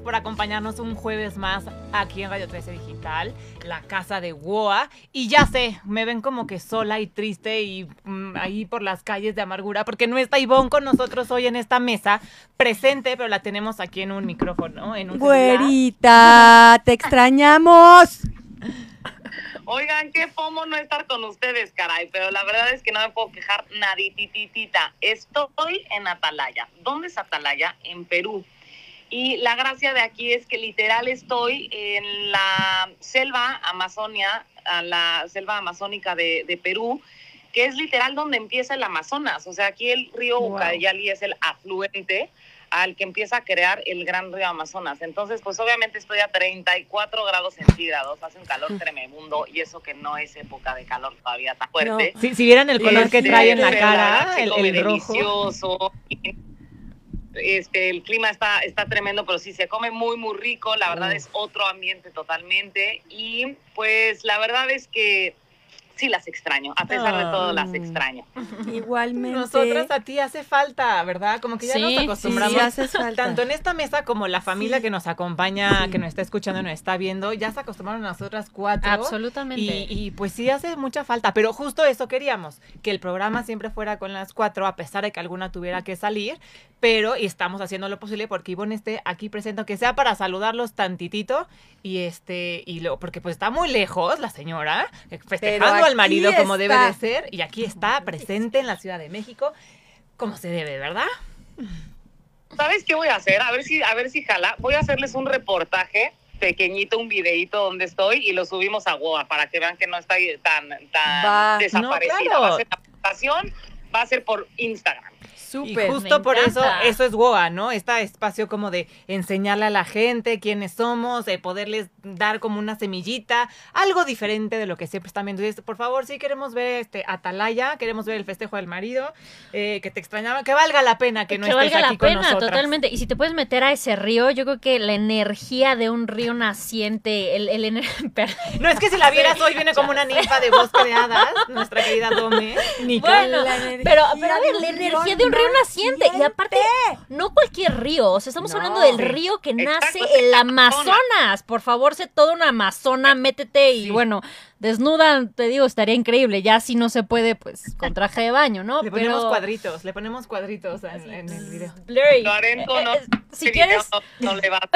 por acompañarnos un jueves más aquí en Radio 13 Digital, la casa de WOA. Y ya sé, me ven como que sola y triste y mm, ahí por las calles de amargura, porque no está Ivonne con nosotros hoy en esta mesa, presente, pero la tenemos aquí en un micrófono, en un celular. Güerita, te extrañamos. Oigan, qué fomo no estar con ustedes, caray, pero la verdad es que no me puedo quejar naditititita. Estoy en Atalaya. ¿Dónde es Atalaya? En Perú. Y la gracia de aquí es que literal estoy en la selva Amazonia, a la selva amazónica de, de Perú, que es literal donde empieza el Amazonas. O sea, aquí el río Wow. Ucayali es el afluente al que empieza a crear el gran río Amazonas. Entonces, pues obviamente estoy a 34 grados centígrados, hace un calor tremendo y eso que no es época de calor todavía tan fuerte. Si, si vieran el color que Este, trae en la cara, el, el rojo. delicioso. Este, el clima está, está tremendo, pero sí se come muy, muy rico. La verdad Mm. es otro ambiente totalmente. Y pues la verdad es que sí las extraño. A pesar de todo, las Ah. extraño. Igualmente. Nosotras a ti hace falta, ¿verdad? Como que ya Sí, nos sí, acostumbramos. sí, haces falta. Tanto en esta mesa como la familia Sí. que nos acompaña, Sí. que nos está escuchando y nos está viendo, ya se acostumbraron a nosotras cuatro. Absolutamente. Y, y, pues sí hace mucha falta, pero justo eso queríamos, que el programa siempre fuera con las cuatro, a pesar de que alguna tuviera que salir, pero y estamos haciendo lo posible porque Ivonne esté aquí presente, aunque sea para saludarlos tantitito, y este, y lo, porque pues está muy lejos la señora, eh, al marido como debe está. de ser, y aquí está presente en la Ciudad de México, como se debe, ¿verdad? ¿Sabes qué voy a hacer? A ver si, a ver si jala. Voy a hacerles un reportaje pequeñito, un videito donde estoy y lo subimos a Goa para que vean que no está tan, tan Va. desaparecida. No, claro. Va a ser la presentación, va a ser por Instagram. Súper. Y justo me por eso, encanta. eso es Goa, ¿no? Este espacio como de enseñarle a la gente quiénes somos, de poderles dar como una semillita, algo diferente de lo que siempre están viendo. Entonces, por favor, sí queremos ver este Atalaya, queremos ver el festejo del marido, eh, que te extrañaba, que valga la pena que no estés valga aquí la con pena, nosotras. totalmente. Y si te puedes meter a ese río, yo creo que la energía de un río naciente, el, el ener- No es que si la vieras hoy viene como una ninfa de bosque de hadas, nuestra querida Dome. Bueno, La energía pero, pero a ver, la energía de un río naciente. Y aparte, no cualquier río. O sea, estamos No. hablando del río que Exacto, nace el Amazonas. Por favor, sé toda una amazona, métete y Sí. bueno, desnuda, te digo, estaría increíble. Ya si no se puede, pues con traje de baño, ¿no? Le ponemos Pero- cuadritos, le ponemos cuadritos en, en el video. Blurry. Lorenzo, Eh, no, eh, si quieres, no, no le va a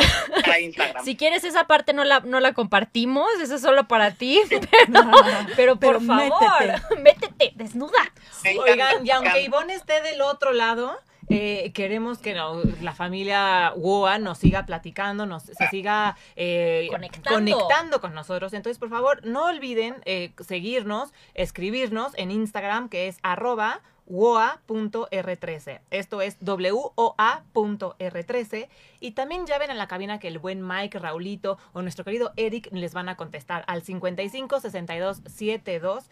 para Instagram. Si quieres esa parte no la, no la compartimos, eso es solo para ti, pero, pero por Pero favor, métete, desnuda. Oigan, y aunque. Ivonne esté del otro lado, eh, queremos que no- la familia WOA nos siga platicando, nos se siga eh, Conectando. conectando con nosotros. Entonces, por favor, no olviden eh, seguirnos, escribirnos en Instagram, que es arroba woa.r13. Esto es woa.r13. Y también ya ven en la cabina que el buen Mike, Raulito o nuestro querido Eric les van a contestar al 55 62 72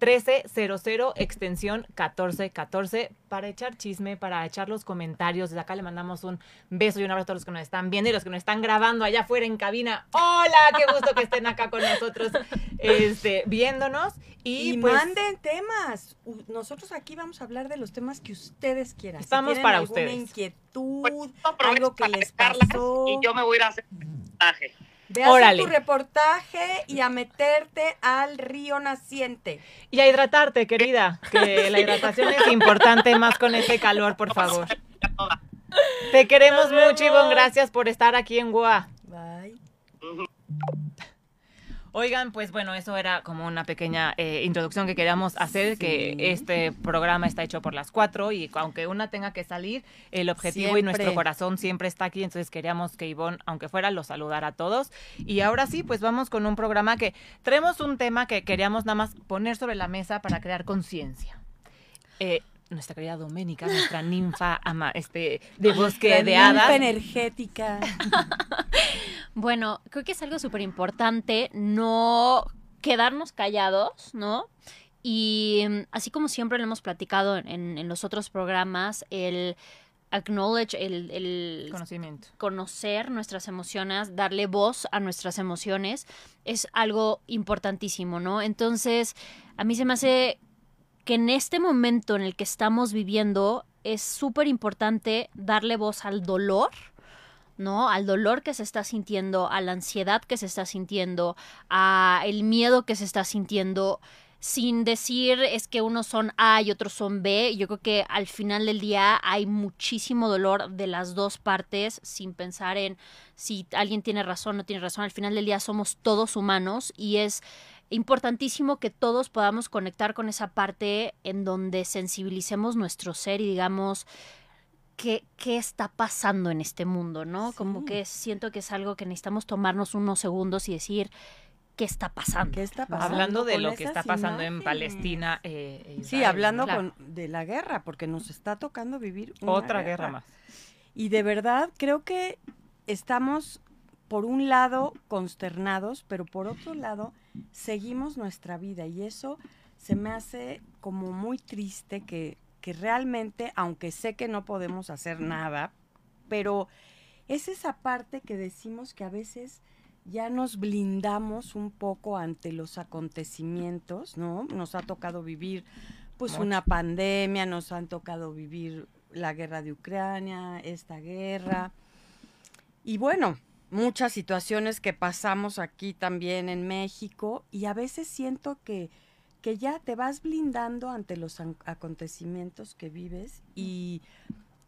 1300 extensión 1414 para echar chisme, para echar los comentarios. Desde acá le mandamos un beso y un abrazo a todos los que nos están viendo y los que nos están grabando allá afuera en cabina. Hola, qué gusto que estén acá con nosotros este, viéndonos. Y, Y, pues manden temas. Nosotros aquí vamos a hablar de los temas que ustedes quieran. Estamos para alguna ustedes. inquietud, Pues, algo que les pasó. Y yo me voy a ir a hacer un reportaje. Ve a hacer tu reportaje y a meterte al río naciente. y a hidratarte, querida, que la hidratación es importante más con ese calor, por favor. Te queremos mucho, Ivonne. Gracias por estar aquí en Goa. Bye. Oigan, pues bueno, eso era como una pequeña eh, introducción que queríamos hacer, que este programa está hecho por las cuatro y aunque una tenga que salir, el objetivo y nuestro corazón siempre está aquí, entonces queríamos que Ivonne, aunque fuera, los saludara a todos. Y ahora sí, pues vamos con un programa que traemos un tema que queríamos nada más poner sobre la mesa para crear conciencia. Eh, nuestra querida Doménica, nuestra ninfa ama, este, de bosque de ninfa hadas. energética. Bueno, creo que es algo súper importante no quedarnos callados, ¿no? Y mm, así como siempre lo hemos platicado en, en los otros programas, el acknowledge, el, el Conocimiento. conocer nuestras emociones, darle voz a nuestras emociones, es algo importantísimo, ¿no? Entonces, a mí se me hace que en este momento en el que estamos viviendo es súper importante darle voz al dolor, ¿no? Al dolor que se está sintiendo, a la ansiedad que se está sintiendo, a el miedo que se está sintiendo, sin decir es que unos son A y otros son B. Yo creo que al final del día hay muchísimo dolor de las dos partes, sin pensar en si alguien tiene razón o no tiene razón. Al final del día somos todos humanos y es importantísimo que todos podamos conectar con esa parte en donde sensibilicemos nuestro ser y digamos, Qué, qué, está pasando en este mundo, ¿no? Como que siento que es algo que necesitamos tomarnos unos segundos y decir, qué está pasando. ¿Qué está pasando hablando de lo que está pasando en? Palestina. eh, Sí, Israel, hablando claro. con, de la guerra, porque nos está tocando vivir una Otra guerra más. Y de verdad creo que estamos, por un lado, consternados, pero por otro lado, seguimos nuestra vida. Y eso se me hace como muy triste que, que realmente, aunque sé que no podemos hacer nada, pero es esa parte que decimos que a veces ya nos blindamos un poco ante los acontecimientos, ¿no? Nos ha tocado vivir pues Mucho. una pandemia, nos han tocado vivir la guerra de Ucrania, esta guerra. Y bueno, muchas situaciones que pasamos aquí también en México y a veces siento que, que ya te vas blindando ante los acontecimientos que vives y,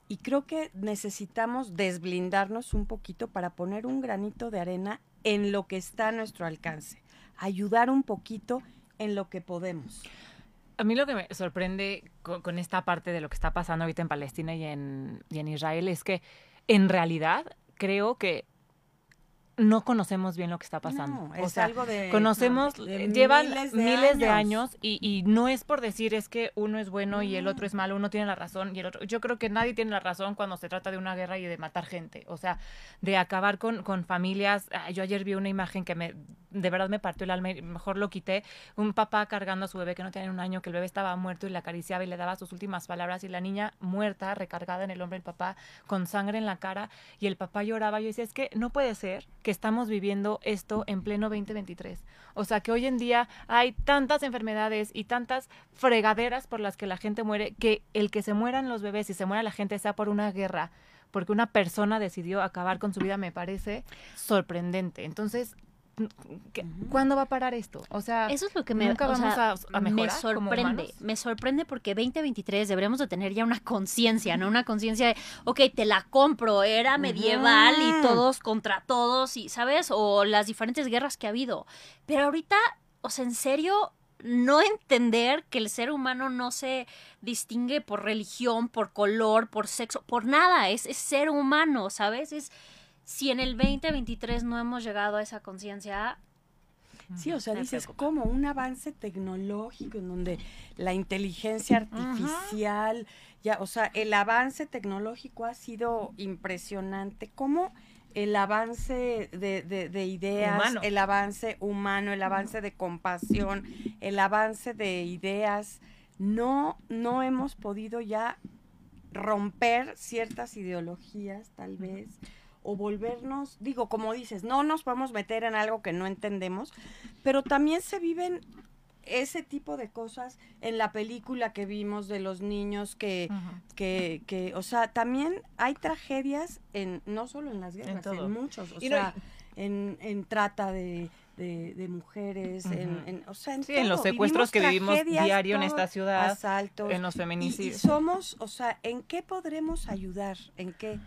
y creo que necesitamos desblindarnos un poquito para poner un granito de arena en lo que está a nuestro alcance, ayudar un poquito en lo que podemos. A mí lo que me sorprende con, con esta parte de lo que está pasando ahorita en Palestina y en, y en Israel es que en realidad creo que no conocemos bien lo que está pasando. No, o es sea, algo de conocemos, de eh, llevan miles miles de de, años. y, y no es por decir es que uno es bueno y el otro es malo, uno tiene la razón y el otro. Yo creo que nadie tiene la razón cuando se trata de una guerra y de matar gente, o sea, de acabar con, con familias. Ah, Yo ayer vi una imagen que me de verdad me partió el alma y mejor lo quité. Un papá cargando a su bebé que no tenía un año, que el bebé estaba muerto y le acariciaba y le daba sus últimas palabras y la niña muerta, recargada en el hombro del papá, con sangre en la cara y el papá lloraba. Yo decía, es que no puede ser que estamos viviendo esto en pleno 2023. O sea, que hoy en día hay tantas enfermedades y tantas fregaderas por las que la gente muere, que el que se mueran los bebés y se muera la gente sea por una guerra, porque una persona decidió acabar con su vida, me parece sorprendente. Entonces, ¿qué- ¿cuándo va a parar esto? O sea, Eso es lo que me, nunca o vamos sea, a, a me mejorar como sorprende. Me sorprende porque 2023 deberíamos de tener ya una conciencia, ¿no? Una conciencia de, ok, te la compro, era medieval y todos contra todos, y ¿sabes? O las diferentes guerras que ha habido. Pero ahorita, o sea, en serio, no entender que el ser humano no se distingue por religión, por color, por sexo, por nada, es, es ser humano, ¿sabes? Es si en el 2023 no hemos llegado a esa conciencia, Sí, o sea, Me dices, preocupa. como un avance tecnológico en donde la inteligencia artificial, ya, o sea, el avance tecnológico ha sido impresionante. ¿Cómo el avance de, de- de ideas, Humano. el avance humano, el avance de compasión, el avance de ideas, no, no hemos podido ya romper ciertas ideologías, tal vez, o volvernos, digo, como dices, no nos podemos meter en algo que no entendemos, pero también se viven ese tipo de cosas en la película que vimos de los niños que, que, que o sea, también hay tragedias en, no solo en las guerras, en, todo. muchos, o Y no- sea, en, en trata de, de, de mujeres, en, en- o sea, en Sí, en los secuestros que vivimos diario en esta ciudad, asaltos, en los y- y, feminicidios. somos, o sea, ¿en qué podremos ayudar? ¿En qué?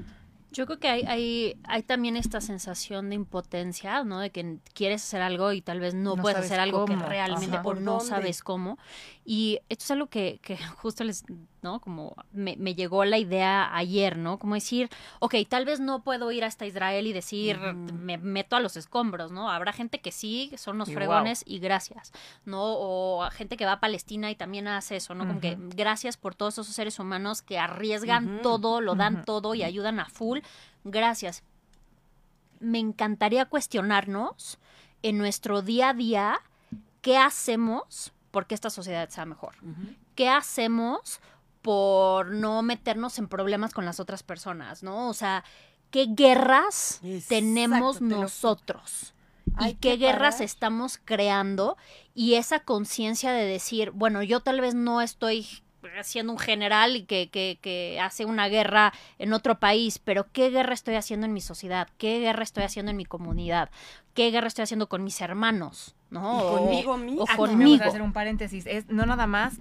Yo creo que hay, hay, hay también esta sensación de impotencia, ¿no? De que quieres hacer algo y tal vez no, No puedes hacer algo que realmente ajá. o ¿Por no dónde? sabes cómo. Y esto es algo que, que justo les, ¿no? Como me, me llegó la idea ayer, ¿no? Como decir, ok, tal vez no puedo ir hasta Israel y decir, me meto a los escombros, ¿no? Habrá gente que sí, son Y fregones y gracias, ¿no? O a gente que va a Palestina y también hace eso, ¿no? Como que gracias por todos esos seres humanos que arriesgan todo, lo dan todo y ayudan a full. Gracias. Me encantaría cuestionarnos en nuestro día a día qué hacemos porque esta sociedad sea mejor. ¿Qué hacemos por no meternos en problemas con las otras personas, ¿no? O sea, ¿qué guerras Exacto, tenemos nosotros? Y qué guerras parar. estamos creando y esa conciencia de decir, bueno, yo tal vez no estoy siendo un general y que, que, que hace una guerra en otro país, pero ¿qué guerra estoy haciendo en mi sociedad? ¿Qué guerra estoy haciendo en mi comunidad? ¿Qué guerra estoy haciendo con mis hermanos? ¿No? Y O- conmigo mismo. o Aquí me conmigo. hacer un paréntesis. Es no nada más.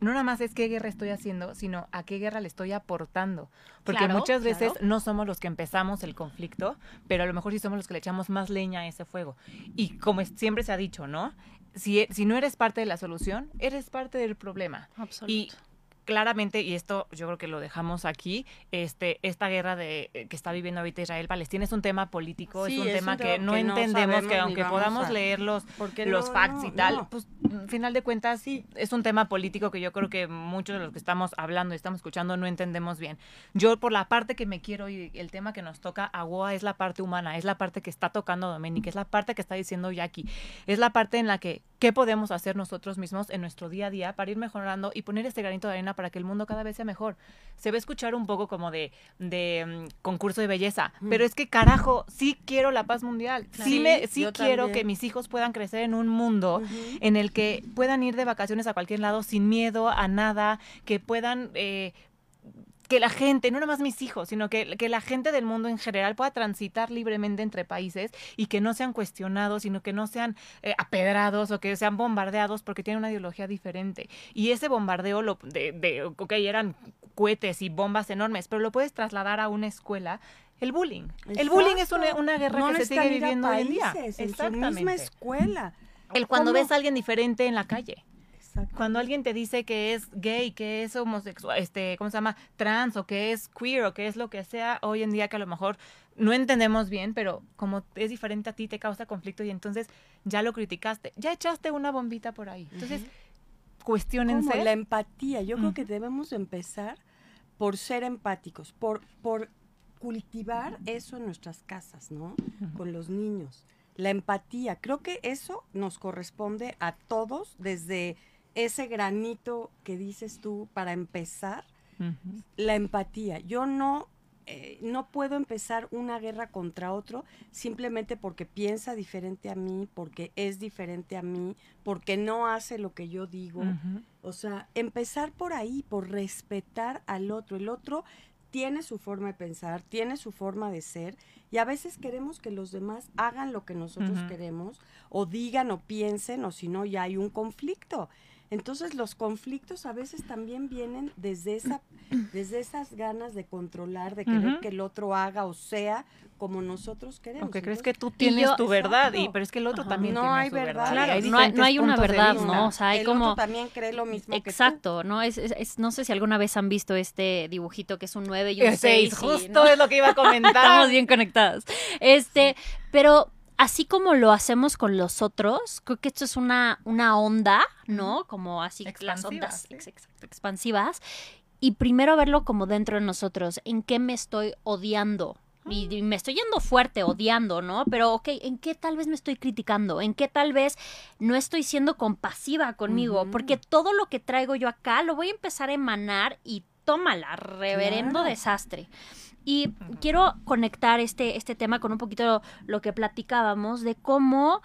No nada más es qué guerra estoy haciendo, sino a qué guerra le estoy aportando. Porque Claro, muchas veces claro. no somos los que empezamos el conflicto, pero a lo mejor sí somos los que le echamos más leña a ese fuego. Y como siempre se ha dicho, ¿no? Si, si no eres parte de la solución, eres parte del problema. Absoluto. Y claramente, y esto yo creo que lo dejamos aquí, este, esta guerra de, eh, que está viviendo ahorita Israel-Palestina es un tema político, Sí, es un es tema un que tema no que no entendemos, que aunque podamos a- leer los, los no, facts y tal, pues al final de cuentas sí, es un tema político que yo creo que muchos de los que estamos hablando y estamos escuchando no entendemos bien. Yo por la parte que me quiero y el tema que nos toca a Goa es la parte humana, es la parte que está tocando Dominic, es la parte que está diciendo Jackie, es la parte en la que qué podemos hacer nosotros mismos en nuestro día a día para ir mejorando y poner este granito de arena para que el mundo cada vez sea mejor. Se va a escuchar un poco como de, de mm, concurso de belleza, Mm. pero es que carajo, sí quiero la paz mundial, sí, Sí, me, sí quiero también. que mis hijos puedan crecer en un mundo en el que puedan ir de vacaciones a cualquier lado sin miedo a nada, que puedan... eh, que la gente, no nada más mis hijos, sino que, que la gente del mundo en general pueda transitar libremente entre países y que no sean cuestionados, sino que no sean eh, apedrados o que sean bombardeados porque tienen una ideología diferente. Y ese bombardeo lo, de, de, ok, eran cohetes y bombas enormes, pero lo puedes trasladar a una escuela. El bullying. El bullying es una, guerra No que se sigue viviendo hoy en día. En su misma escuela. El cuando ¿Cómo? ves a alguien diferente en la calle. Exacto. Cuando alguien te dice que es gay, que es homosexual, este, ¿cómo se llama? Trans o que es queer o que es lo que sea, hoy en día que a lo mejor no entendemos bien, pero como es diferente a ti, te causa conflicto y entonces ya lo criticaste, ya echaste una bombita por ahí. Entonces, cuestionense. Como la empatía. Yo creo que debemos empezar por ser empáticos, por, por cultivar eso en nuestras casas, ¿no? Con los niños. La empatía. Creo que eso nos corresponde a todos desde ese granito que dices tú para empezar. La empatía. Yo no, eh, no puedo empezar una guerra contra otro simplemente porque piensa diferente a mí, porque es diferente a mí, porque no hace lo que yo digo. O sea, empezar por ahí, por respetar al otro. El otro tiene su forma de pensar, tiene su forma de ser, y a veces queremos que los demás hagan lo que nosotros queremos, o digan o piensen, o si no, ya hay un conflicto. Entonces los conflictos a veces también vienen desde esa, desde esas ganas de controlar, de querer que el otro haga o sea como nosotros queremos. Aunque crees que tú tienes yo- tu verdad, y, pero es que el otro Ajá. también No tiene hay su verdad. verdad. Claro, hay no hay- no hay una verdad. ¿no? O sea, hay el como- otro también cree lo mismo que tú. Exacto, ¿no? Es, es- es- no sé si alguna vez han visto este dibujito que es un 9 y un Eh, 6. seis, justo es lo que iba a comentar. Estamos bien conectadas. Este, pero así como lo hacemos con los otros, creo que esto es una, una onda, ¿no? Como así las ondas sí. ex- exacto, expansivas. Y primero verlo como dentro de nosotros, en qué me estoy odiando. Y, y me estoy yendo fuerte, odiando, ¿no? Pero, ok, ¿en qué tal vez me estoy criticando? ¿En qué tal vez no estoy siendo compasiva conmigo? Porque todo lo que traigo yo acá lo voy a empezar a emanar y tómala, reverendo Claro. desastre. Y quiero conectar este, este tema con un poquito lo que platicábamos de cómo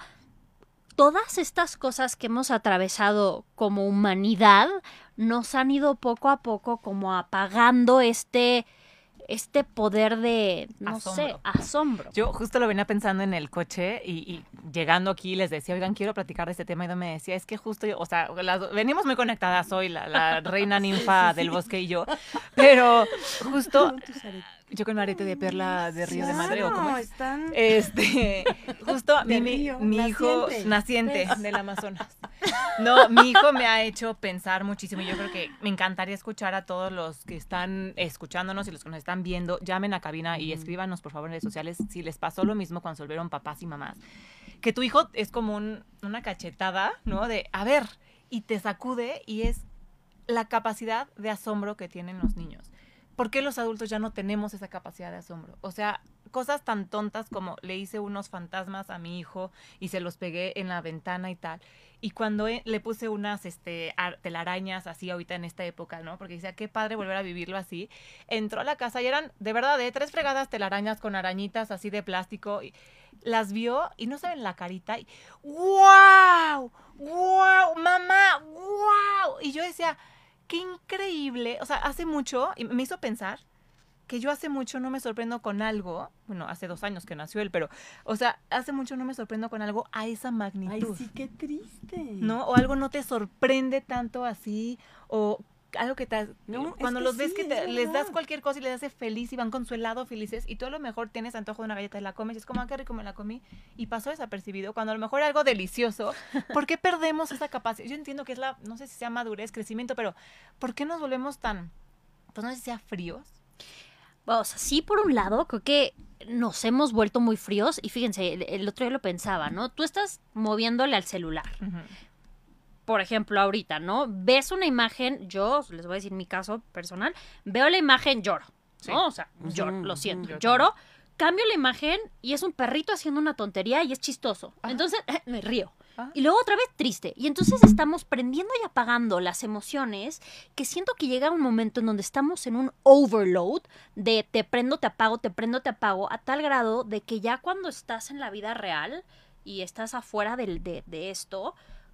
todas estas cosas que hemos atravesado como humanidad nos han ido poco a poco como apagando este, este poder de, no sé, Asombro. Yo justo lo venía pensando en el coche y, y llegando aquí les decía, oigan, quiero platicar de este tema. Y me decía, es que justo, yo- o sea, las- venimos muy conectadas hoy, la, la reina ninfa del bosque y yo. Pero justo. Yo con arete de perla de Río de Madre, ¿o cómo es? están Este, justo mi, mi, río, mi hijo naciente. ¿Ves? del Amazonas. No, mi hijo me ha hecho pensar muchísimo. y Yo creo que me encantaría escuchar a todos los que están escuchándonos y los que nos están viendo. Llamen a cabina y escríbanos, por favor, en redes sociales si les pasó lo mismo cuando se volvieron papás y mamás. Que tu hijo es como un- una cachetada, ¿no? De, a ver, y te sacude y es la capacidad de asombro que tienen los niños. ¿Por qué los adultos ya no tenemos esa capacidad de asombro? O sea, cosas tan tontas como le hice unos fantasmas a mi hijo y se los pegué en la ventana y tal. Y cuando eh, le puse unas este, ar- telarañas así ahorita en esta época, ¿no? Porque decía, qué padre volver a vivirlo así. Entró a la casa y eran, de verdad, de tres fregadas telarañas con arañitas así de plástico. Y las vio y no saben la carita y ¡wow! ¡wow! ¡Mamá! ¡wow! Y yo decía, qué increíble. O sea, hace mucho, y me hizo pensar que yo hace mucho no me sorprendo con algo. Bueno, hace dos años que nació él, pero, o sea, hace mucho no me sorprendo con algo a esa Ay, magnitud. sí, qué triste. ¿No? O algo no te sorprende tanto así, o algo que te... No, cuando los ves sí, que te- les das cualquier cosa y les hace feliz y van con su helado felices y tú a lo mejor tienes antojo de una galleta y la comes y es como, ah, qué rico me la comí y pasó desapercibido cuando a lo mejor era algo delicioso. ¿Por qué perdemos esa capacidad? Yo entiendo que es la, no sé si sea madurez, crecimiento, pero ¿por qué nos volvemos tan, pues no sé si sea fríos? O sea, sí, por un lado, creo que nos hemos vuelto muy fríos y fíjense, el, el otro día lo pensaba, ¿no? Tú estás moviéndole al celular. Por ejemplo, ahorita, ¿no? Ves una imagen, yo les voy a decir mi caso personal, veo la imagen, lloro, ¿no? O sea, lloro, lo siento, lloro, cambio la imagen y es un perrito haciendo una tontería y es chistoso. Ajá. Entonces, me río. Ah. Y luego otra vez triste. Y entonces estamos prendiendo y apagando las emociones que siento que llega un momento en donde estamos en un overload de te prendo, te apago, te prendo, te apago, a tal grado de que ya cuando estás en la vida real y estás afuera de esto,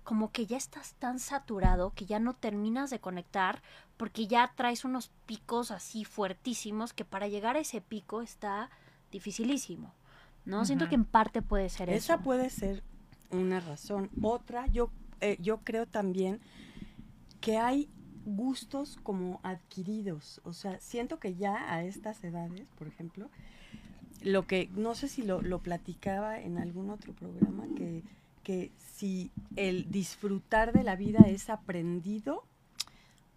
como que ya estás tan saturado que ya no terminas de conectar porque ya traes unos picos así fuertísimos que para llegar a ese pico está dificilísimo. ¿No? Siento que en parte puede ser eso. Esa puede ser una razón. Otra, yo, eh, yo creo también que hay gustos como adquiridos. O sea, siento que ya a estas edades, por ejemplo, lo que, no sé si lo, lo platicaba en algún otro programa, que, que si el disfrutar de la vida es aprendido,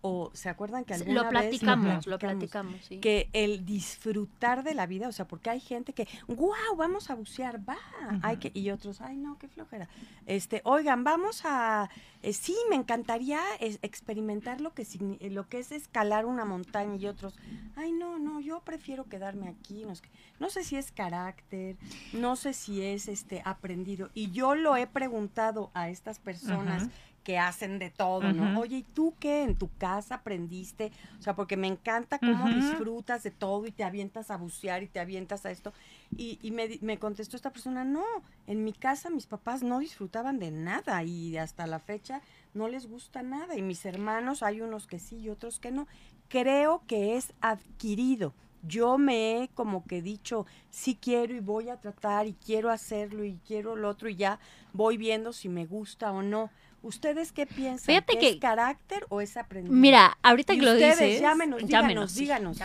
o se acuerdan que alguna Lo vez platicamos, lo platicamos, sí. que el disfrutar de la vida, o sea, porque hay gente que, wow, vamos a bucear, va, hay que, y otros, ay no, qué flojera. Este, oigan, vamos a, eh, sí, me encantaría es- experimentar lo que eh, lo que es escalar una montaña y otros, ay no, no, yo prefiero quedarme aquí, no, no sé si es carácter, no sé si es este aprendido, y yo lo he preguntado a estas personas. Que hacen de todo, ¿no? Oye, ¿y tú qué en tu casa aprendiste? O sea, porque me encanta cómo disfrutas de todo y te avientas a bucear y te avientas a esto. Y, y me, me contestó esta persona, no, en mi casa mis papás no disfrutaban de nada y hasta la fecha no les gusta nada. Y mis hermanos, hay unos que sí y otros que no. Creo que es adquirido. Yo me he como que dicho, sí quiero y voy a tratar y quiero hacerlo y quiero lo otro y ya voy viendo si me gusta o no. ¿Ustedes qué piensan? Fíjate ¿Que que- ¿Es carácter o es aprendido? Mira, ahorita que lo ustedes, dices. llámenos, díganos, díganos.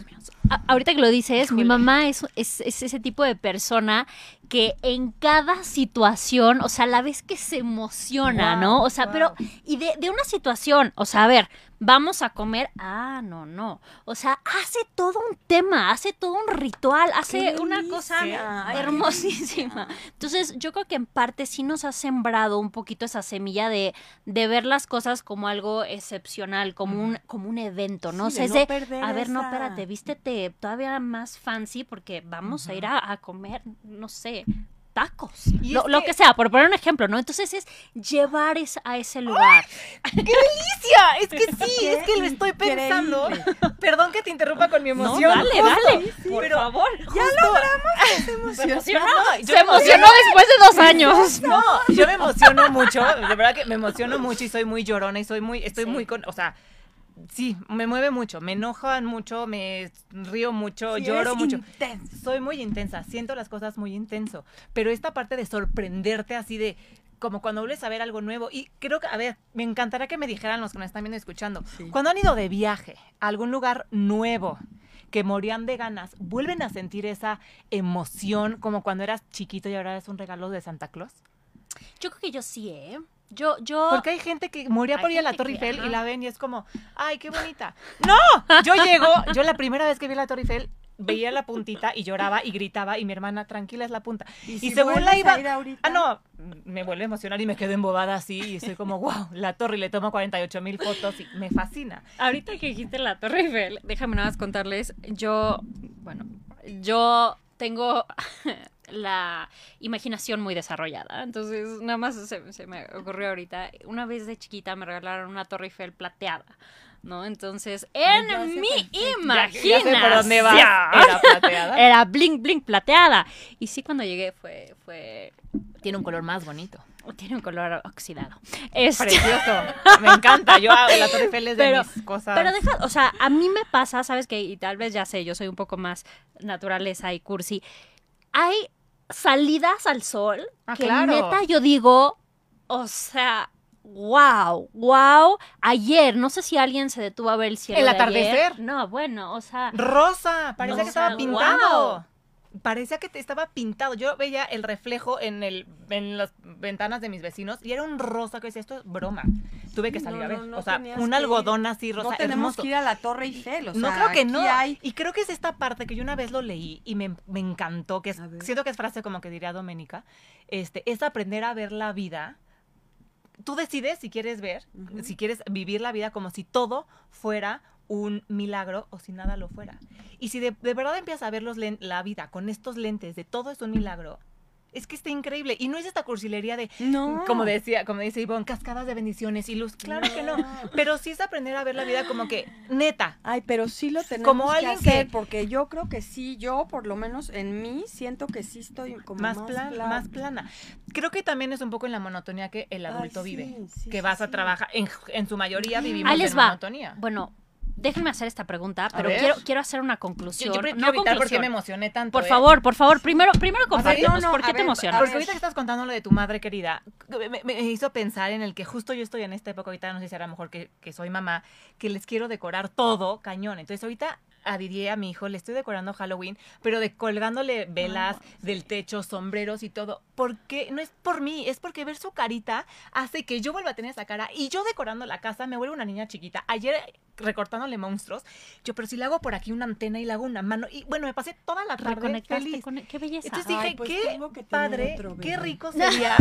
A- ahorita que lo dices, mi Híjole. mamá es, es, es ese tipo de persona que en cada situación, o sea, la vez que se emociona, ¿no? O sea, pero, y de, de una situación, o sea, a ver, vamos a comer, ah, no, no. O sea, hace todo un tema, hace todo un ritual, hace ¡Qué una cosa Ay, hermosísima. Entonces, yo creo que en parte sí nos ha sembrado un poquito esa semilla de, de ver las cosas como algo excepcional, como un, como un evento, ¿no? Sí, o sea, de no a ver, no, esa- espérate, vístete todavía más fancy porque vamos a ir a, a comer, no sé, tacos, lo, que- sea, por poner un ejemplo, ¿no? Entonces es llevar es- a ese lugar. ¡Delicia! Es que sí, es que lo estoy Increíble. pensando. Perdón que te interrumpa con mi No, emoción. dale, justo, dale, por pero favor. Ya logramos Se emocionó. se me emocionó después de dos años. No, yo me emociono mucho, de verdad que me emociono mucho y soy muy llorona y soy muy, estoy Sí. muy con, o sea, sí, me mueve mucho, me enojan mucho, me río mucho, Sí, lloro eres mucho. intensa. Soy muy intensa, siento las cosas muy intenso, pero esta parte de sorprenderte así de como cuando vuelves a ver algo nuevo y creo que, a ver, me encantará que me dijeran los que nos están viendo y escuchando, Sí. cuando han ido de viaje a algún lugar nuevo, que morían de ganas, vuelven a sentir esa emoción como cuando eras chiquito y ahora es un regalo de Santa Claus. Yo creo que yo sí, ¿eh? Yo, yo... Porque hay gente que moría por ir a la Torre Eiffel y la ven y es como, ay, qué bonita. ¡No! Yo llego, yo la primera vez que vi la Torre Eiffel, veía la puntita y lloraba y gritaba y mi hermana, tranquila, es la punta. Y, si según la iba... a ir ahorita? Ah, no, me vuelve a emocionar y me quedo embobada así y estoy como, wow, la torre y le tomo 48 mil fotos y me fascina. Ahorita que dijiste la Torre Eiffel, déjame nada más contarles, yo, bueno, yo tengo la imaginación muy desarrollada, entonces nada más se, se me ocurrió ahorita, una vez de chiquita me regalaron una Torre Eiffel plateada, ¿no? Entonces, en ya mi imaginación. Era plateada. era blink blink plateada, y sí cuando llegué fue, fue Tiene un color más bonito. Tiene un color oxidado. Este, Precioso. Me encanta. Yo hago la Torre Eiffel es de Pero- mis cosas. Pero deja, o sea, a mí me pasa, ¿sabes qué? Y tal vez ya sé, yo soy un poco más naturaleza y cursi. Hay salidas al sol Ah, que claro. neta yo digo, o sea, wow, wow. Ayer, no sé si alguien se detuvo a ver el cielo El de ayer. atardecer. No, bueno, o sea, Rosa, parecía No, que sea, estaba pintado. Parecía que te estaba pintado. Yo veía el reflejo en el en las ventanas de mis vecinos y era un rosa que decía, esto es broma. Tuve que salir no, a ver. no, no o sea, un algodón ir. así rosa no tenemos hermoso. que ir a la Torre Eiffel, o no creo que no. hay- Y creo que es esta parte que yo una vez lo leí y me, me encantó, que es, siento que es frase como que diría Doménica, este, es aprender a ver la vida. Tú decides si quieres ver, si quieres vivir la vida como si todo fuera un milagro o si nada lo fuera. Y si de, de verdad empiezas a ver los la vida con estos lentes de todo es un milagro, es que está increíble. Y no es esta cursilería de, No. como decía, como dice Ivonne, cascadas de bendiciones y luz. Claro que no. Pero sí es aprender a ver la vida como que, neta, Ay, pero sí lo tenemos Como que alguien hacer, que- porque yo creo que sí, yo por lo menos en mí siento que sí estoy como más, más, plan- plan- más plana. Creo que también es un poco en la monotonía que el Ay, adulto sí, vive. sí, que sí, vas a trabajar, en, en su mayoría vivimos ahí les en va. monotonía. Bueno, déjenme hacer esta pregunta, pero quiero, quiero hacer una Yo, conclusión. yo quiero no evitar por qué conclusión. me emocioné tanto. Por ¿eh? favor, por favor, primero, primero ver, compártenos, no, no, ¿por qué a te emocionas? Porque ahorita que estás contando lo de tu madre querida, me, me hizo pensar en el que justo yo estoy en esta época, ahorita no sé si a lo mejor que, que soy mamá, que les quiero decorar todo cañón. Entonces ahorita adhirié a mi hijo, le estoy decorando Halloween, pero de colgándole velas del techo, sombreros y todo. Porque no es por mí, es porque ver su carita hace que yo vuelva a tener esa cara y yo decorando la casa me vuelvo una niña chiquita. Ayer recortándole monstruos, yo, pero si le hago por aquí una antena y le hago una mano y bueno, me pasé toda la tarde feliz. con qué belleza. Entonces Ay, dije, pues qué que padre, otro qué rico sería.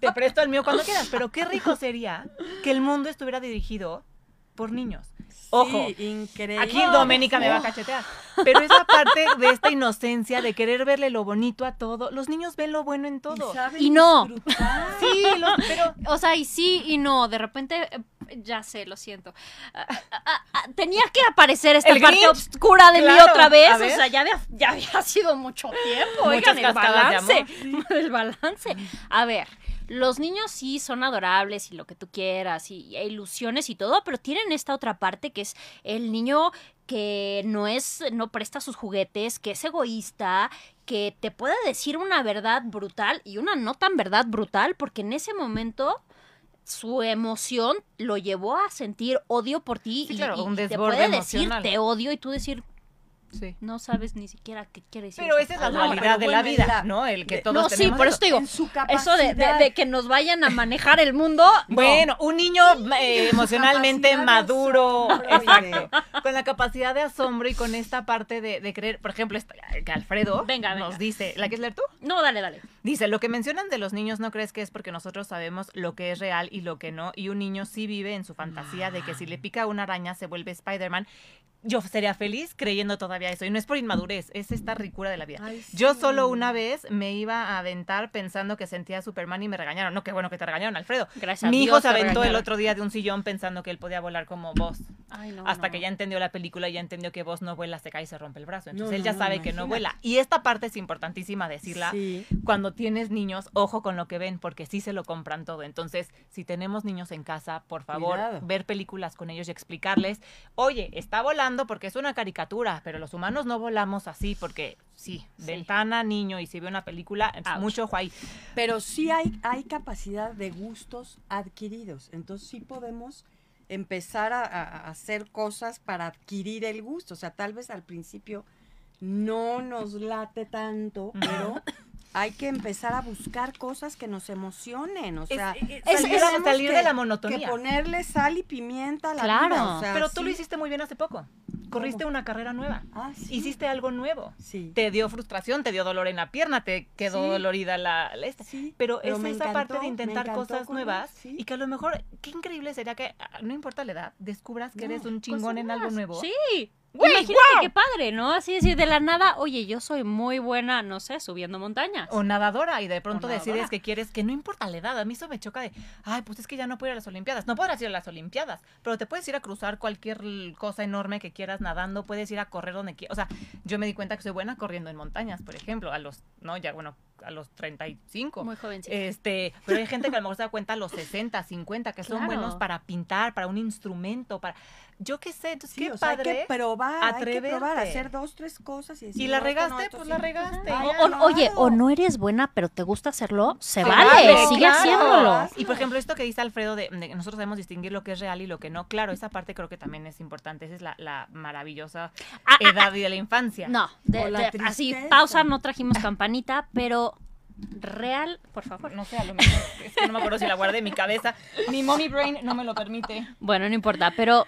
Te presto el mío cuando quieras, pero qué rico sería que el mundo estuviera dirigido por niños. Ojo, Sí, increíble. Aquí Doménica me va a cachetear. Pero esa parte de esta inocencia, de querer verle lo bonito a todo. Los niños ven lo bueno en todo. saben Y no. disfrutar. Sí, lo- pero O sea, y sí y no, de repente, eh, ya sé, lo siento. Ah, ah, ah, tenía que aparecer esta ¿El parte Grinch? oscura de mí otra vez. O sea, ya había, ya había sido mucho tiempo. Muchas Oigan, el de balance. El balance. A ver, los niños sí son adorables y lo que tú quieras y, ilusiones y todo, pero tienen esta otra parte que es el niño que no es, no presta sus juguetes, que es egoísta, que te puede decir una verdad brutal y una no tan verdad brutal, porque en ese momento su emoción lo llevó a sentir odio por ti Sí, y, claro, y- un y te puede decir emocional. te odio y tú decir sí. no sabes ni siquiera qué quiere decir. Pero esa es la palabra". dualidad de la vida, la- ¿no? El que todos No, sí, tenemos por eso. te digo, En su eso de, de- que nos vayan a manejar el mundo. no. Bueno, un niño eh, emocionalmente maduro, exacto, con la capacidad de asombro y con esta parte de, de creer, por ejemplo, esta- que Alfredo Venga, venga. nos dice, ¿la quieres leer tú? No, dale, dale. Dice, lo que mencionan de los niños no crees que es porque nosotros sabemos lo que es real y lo que no, y un niño sí vive en su fantasía de que si le pica una araña se vuelve Spider-Man. Yo sería feliz creyendo todavía eso, y no es por inmadurez, es esta ricura de la vida. Ay, Yo solo una vez me iba a aventar pensando que sentía a Superman y me regañaron. No, qué bueno que te regañaron, Alfredo. Gracias Mi hijo Dios se aventó el otro día de un sillón pensando que él podía volar como vos. Ay, no, hasta no. que ya entendió la película y ya entendió que vos no vuela, se cae y se rompe el brazo. Entonces No, él ya sabe que no vuela. Y esta parte es importantísima decirla. Sí. Cuando tienes niños, ojo con lo que ven, porque sí se lo compran todo. Entonces, si tenemos niños en casa, por favor, Cuidado. ver películas con ellos y explicarles, oye, está volando porque es una caricatura, pero los humanos no volamos así porque sí, Sí. ventana, niño, y si ve una película, Ouch. mucho ojo ahí. Pero sí hay, hay capacidad de gustos adquiridos. Entonces sí podemos empezar a, hacer cosas para adquirir el gusto. O sea, tal vez al principio no nos late tanto, pero hay que empezar a buscar cosas que nos emocionen. O sea, es, es- salir, es- a- salir que- de la que monotonía. ponerle sal y pimienta a la Claro. vida. o sea, Pero tú lo hiciste muy bien hace poco. Corriste una carrera nueva. Ah, sí. Hiciste algo nuevo. Sí. Te dio frustración, te dio dolor en la pierna, te quedó Sí. dolorida la, la esta. Pero, pero es esa encantó, parte de intentar cosas él, nuevas sí. y que a lo mejor, qué increíble sería que, ah, no importa la edad, descubras que No, eres un chingón en algo nuevo. Sí. Güey, Imagínate qué padre, ¿no? Así decir de la nada, oye, yo soy muy buena, no sé, subiendo montañas. O nadadora y de pronto decides que quieres, que no importa la edad, a mí eso me choca de, ay, pues es que ya no puedo ir a las Olimpiadas. No podrás ir a las Olimpiadas, pero te puedes ir a cruzar cualquier cosa enorme que quieras nadando, puedes ir a correr donde quieras. O sea, yo me di cuenta que soy buena corriendo en montañas, por ejemplo, a los, no, ya bueno, a los 35. Muy jovencito. Este, pero hay gente que a lo mejor se da cuenta a los 60, 50, que son buenos para pintar, para un instrumento, para yo qué sé, entonces Sí, qué o sea, hay padre. que probar, hay que atreverte. probar, hacer dos, tres cosas y decir, y la no, regaste, esto pues sí. la regaste. Ay. O- o- oye, o no eres buena, pero te gusta hacerlo, se Claro, vale, sigue claro. haciéndolo. Y por ejemplo, esto que dice Alfredo de, de que nosotros debemos distinguir lo que es real y lo que no. Claro, esa parte creo que también es importante. Esa es la, la maravillosa Ah, ah, edad de la infancia. No, de- la de- así, pausa, no trajimos campanita, pero real, por favor. No sé, a lo mejor. Es que no me acuerdo si la guardé en mi cabeza. Mi mommy brain no me lo permite. Bueno, no importa, pero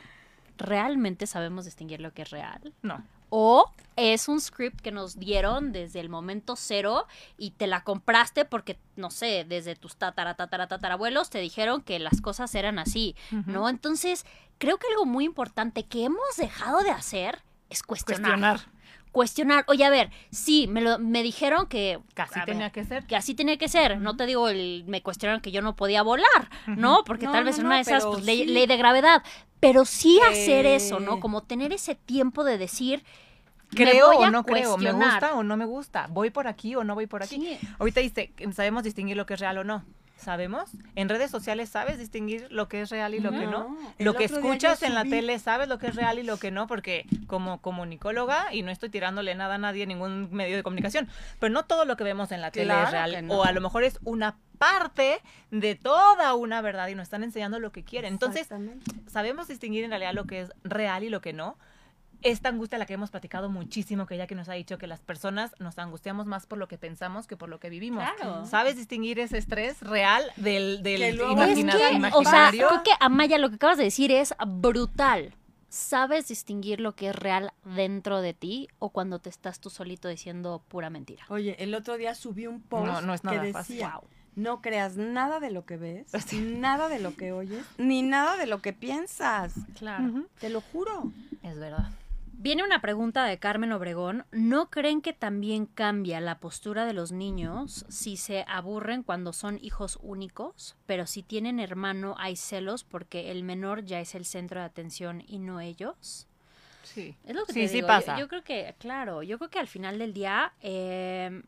¿realmente sabemos distinguir lo que es real? No. O es un script que nos dieron desde el momento cero y te la compraste porque, no sé, desde tus tatara, tatara, tatarabuelos te dijeron que las cosas eran así, ¿no? Entonces, creo que algo muy importante que hemos dejado de hacer es cuestionar. Cuestionar. Cuestionar. Oye, a ver, sí, me, lo, me dijeron que... Casi tenía ver, que ser. que así tenía que ser. No te digo, el, me cuestionaron que yo no podía volar, ¿no? Porque No, tal vez no, una no, de esas, pues, ley, sí. ley de gravedad. Pero sí hacer eso, ¿no? Como tener ese tiempo de decir, Creo o no creo, me cuestionar. gusta o no me gusta, voy por aquí o no voy por aquí. Sí. Ahorita dice, sabemos distinguir lo que es real o no. ¿Sabemos? En redes sociales sabes distinguir lo que es real y lo que no. Lo que escuchas en la tele sabes lo que es real y lo que no, porque como comunicóloga, y no estoy tirándole nada a nadie, ningún medio de comunicación, pero no todo lo que vemos en la tele Claro es real. no. O a lo mejor es una parte de toda una verdad y nos están enseñando lo que quieren. Entonces, sabemos distinguir en realidad lo que es real y lo que no. Esta angustia la que hemos platicado muchísimo, que ya que nos ha dicho que las personas nos angustiamos más por lo que pensamos que por lo que vivimos. Claro. ¿Sabes distinguir ese estrés real del, del Que luego- imagina- Es que, o sea, imaginario? creo que Amaya, lo que acabas de decir es brutal. ¿Sabes distinguir lo que es real dentro de ti o cuando te estás tú solito diciendo pura mentira? Oye, el otro día subí un post No, no es nada que fácil. decía, no creas nada de lo que ves, nada de lo que oyes, ni nada de lo que piensas. Claro. Te lo juro. Es verdad. Viene una pregunta de Carmen Obregón. ¿No creen que también cambia la postura de los niños si se aburren cuando son hijos únicos? Pero si tienen hermano hay celos porque el menor ya es el centro de atención y no ellos. Sí. Es lo que Sí, te sí digo. pasa. Yo, yo creo que, claro, yo creo que al final del día eh,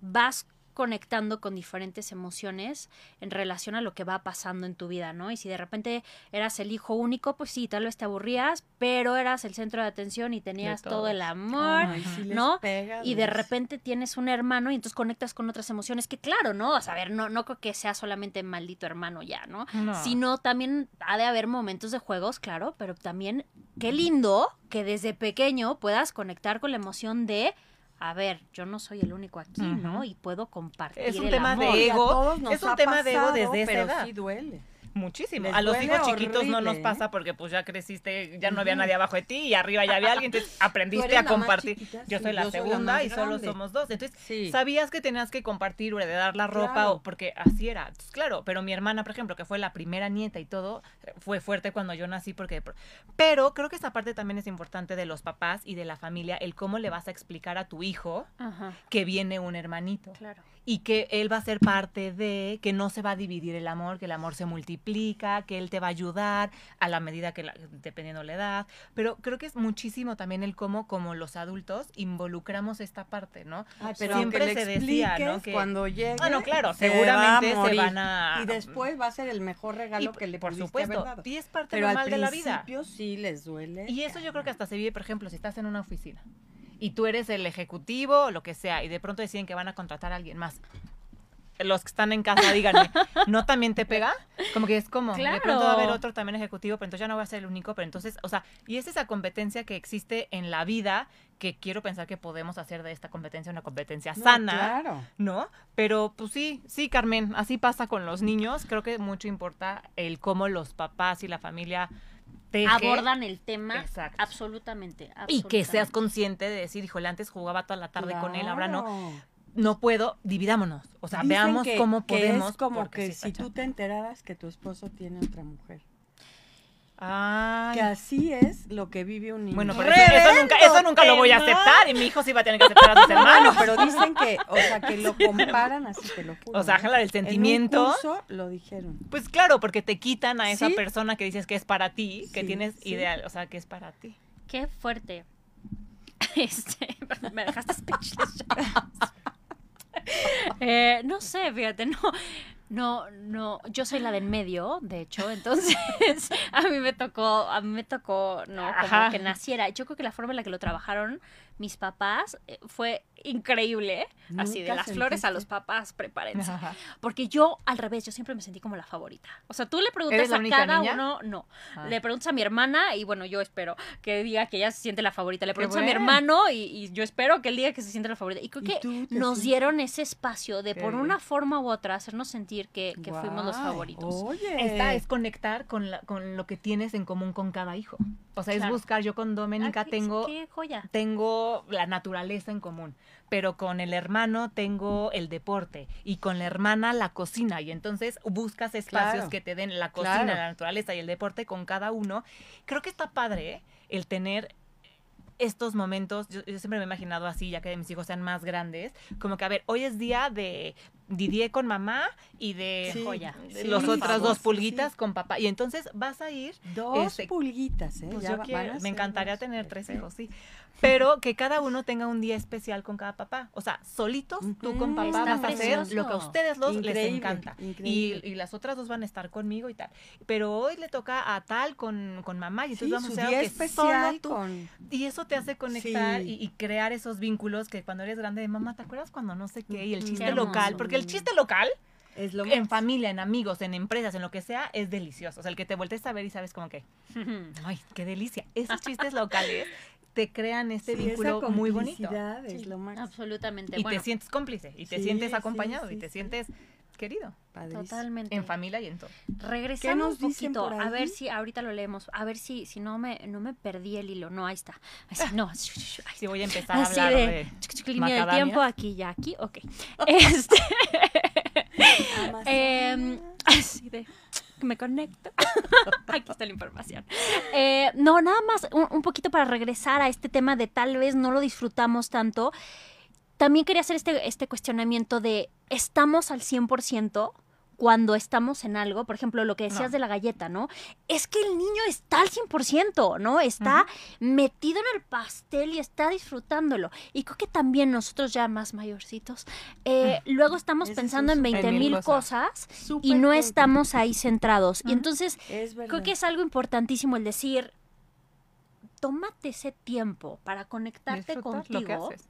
vas conectando con diferentes emociones en relación a lo que va pasando en tu vida, ¿no? Y si de repente eras el hijo único, pues sí, tal vez te aburrías, pero eras el centro de atención y tenías todo el amor. Ay, ¿no? Y de repente tienes un hermano y entonces conectas con otras emociones que claro, ¿no? O sea, a ver, no, no creo que sea solamente maldito hermano ya, ¿no? No. Sino también ha de haber momentos de juegos, claro, pero también qué lindo que desde pequeño puedas conectar con la emoción de, a ver, yo no soy el único aquí, ¿no? Y puedo compartir Es un el tema de amor. A ego. Es un tema de ego desde esa pero edad. sí duele. Muchísimo. Les A los hijos chiquitos no nos pasa porque pues ya creciste, ya no había nadie abajo de ti y arriba ya había alguien, entonces aprendiste a compartir. chiquita, yo sí, soy la yo soy la segunda y solo somos dos. Entonces, Sí. sabías que tenías que compartir o heredar la ropa Claro. o porque así era. Entonces, claro, pero mi hermana, por ejemplo, que fue la primera nieta y todo, fue fuerte cuando yo nací porque pero creo que esa parte también es importante de los papás y de la familia, el cómo le vas a explicar a tu hijo Ajá, que viene un hermanito claro. Y que él va a ser parte de, que no se va a dividir el amor, que el amor se multiplica, que él te va a ayudar a la medida que, la- dependiendo la edad. Pero creo que es muchísimo también el cómo, como los adultos, involucramos esta parte, ¿no? Ay, pero Siempre le se decía, ¿no? Que, cuando llegue. Ah, no, claro, se seguramente va se van a- Y después va a ser el mejor regalo y, que le por supuesto, haber dado. y es parte Pero al normal de la vida. principio sí les duele. Y eso yo creo que hasta se vive, por ejemplo, si estás en una oficina y tú eres el ejecutivo o lo que sea, y de pronto deciden que van a contratar a alguien más. Los que están en casa, díganme, ¿no también te pega? Como que es como, de pronto va a haber Claro. otro también ejecutivo, pero entonces ya no voy a ser el único, pero entonces, o sea, y es esa competencia que existe en la vida que quiero pensar que podemos hacer de esta competencia una competencia No, sana. Claro. ¿no? Pero pues sí, sí, Carmen, así pasa con los niños. Creo que mucho importa el cómo los papás y la familia teje. Abordan el tema Exacto. absolutamente, Y que seas consciente de decir, híjole, antes jugaba toda la tarde con él, ahora no, no puedo, dividámonos. O sea, Dicen veamos que- cómo que podemos. Es como porque que si tú te enteraras que tu esposo tiene otra mujer. Ay. Que así es lo que vive un niño. Bueno, pero eso, eso nunca, eso nunca lo voy a ¡Reverendo aceptar y mi hijo sí va a tener que aceptar a sus Bueno, hermanos. pero dicen que, o sea, que lo comparan así, te lo juro. O sea, ¿eh? del sentimiento. En un curso lo dijeron. Pues claro, porque te quitan a esa Sí. persona que dices que es para ti, que Sí, tienes sí. ideal, o sea, que es para ti. Qué fuerte. Este, me dejaste speechless. Eh, no sé, fíjate, no, no, no, yo soy la del medio, de hecho, entonces a mí me tocó, a mí me tocó, no, como Ajá. que naciera. Yo creo que la forma en la que lo trabajaron mis papás eh, fue increíble, así de las flores a los papás, prepárense. Ajá. Porque yo, al revés, yo siempre me sentí como la favorita. O sea, tú le preguntas ¿Eres la a cada niña? uno, no. Ah. Le preguntas a mi hermana y bueno, yo espero que diga que ella se siente la favorita. Le preguntas a mi hermano y, y yo espero que él diga que se siente la favorita. Y creo ¿Y que nos dieron ese espacio de Qué por bien. una forma u otra hacernos sentir que, que fuimos los favoritos. Oye. Esta es conectar con, la- con lo que tienes en común con cada hijo. O sea, Claro. es buscar, yo con Doménica Ah, tengo, Qué joya. tengo la naturaleza en común, pero con el hermano tengo el deporte y con la hermana la cocina y entonces buscas espacios Claro. que te den la cocina, Claro. la naturaleza y el deporte con cada uno. Creo que está padre ¿eh? el tener estos momentos, yo, yo siempre me he imaginado así, ya que mis hijos sean más grandes, como que, a ver, hoy es día de Didier con mamá y de Sí, joya. sí, los por otras dos sí, pulguitas sí. con papá. Y entonces vas a ir Dos este, pulguitas, ¿eh? pues Ya yo va- quiero- me encantaría dos. tener tres hijos, sí. Pero que cada uno tenga un día especial con cada papá. O sea, solitos, tú con papá Está vas a hacer precioso. lo que a ustedes los les Increíble, encanta. Y, y las otras dos van a estar conmigo y tal. Pero hoy le toca a tal con, con mamá y entonces Sí, vamos a su hacer día algo que especial solo tú. con... Y eso te hace conectar Sí. y, y crear esos vínculos que cuando eres grande de mamá, ¿te acuerdas cuando no sé qué? Y el chiste hermoso. local, porque el chiste local Es lo en familia, en amigos, en empresas, en lo que sea, es delicioso. O sea, el que te voltees a ver y sabes como que, ay, qué delicia. Esos chistes locales te crean este Sí, esa vínculo muy bonito. Es Sí, lo más Absolutamente. Y bueno, te sientes cómplice, y te Sí, sientes sí, acompañado, y sí, te sí. sientes querido, padrísimo. totalmente. en familia y en todo. Regresando ¿Qué nos un poquito, por a ver si ahorita lo leemos, a ver si si no me no me perdí el hilo. No, ahí está. Ahí está, no. Si voy a empezar a Así hablar de, de... chuc, chuc, línea de tiempo aquí ya aquí, ok. Este. Em, así de me conecto. Aquí está la información. Eh, no, nada más un, un poquito para regresar a este tema de tal vez no lo disfrutamos tanto. También quería hacer este, este cuestionamiento de ¿estamos al 100%? Cuando estamos en algo, por ejemplo, lo que decías No. de la galleta, ¿no? Es que el niño está al 100%, ¿no? Está metido en el pastel y está disfrutándolo. Y creo que también nosotros ya más mayorcitos, eh, luego estamos es pensando en súper 20 mil cosas y no estamos ahí centrados. Y Ujú. entonces creo que es algo importantísimo el decir, tómate ese tiempo para conectarte disfrutar lo que contigo haces.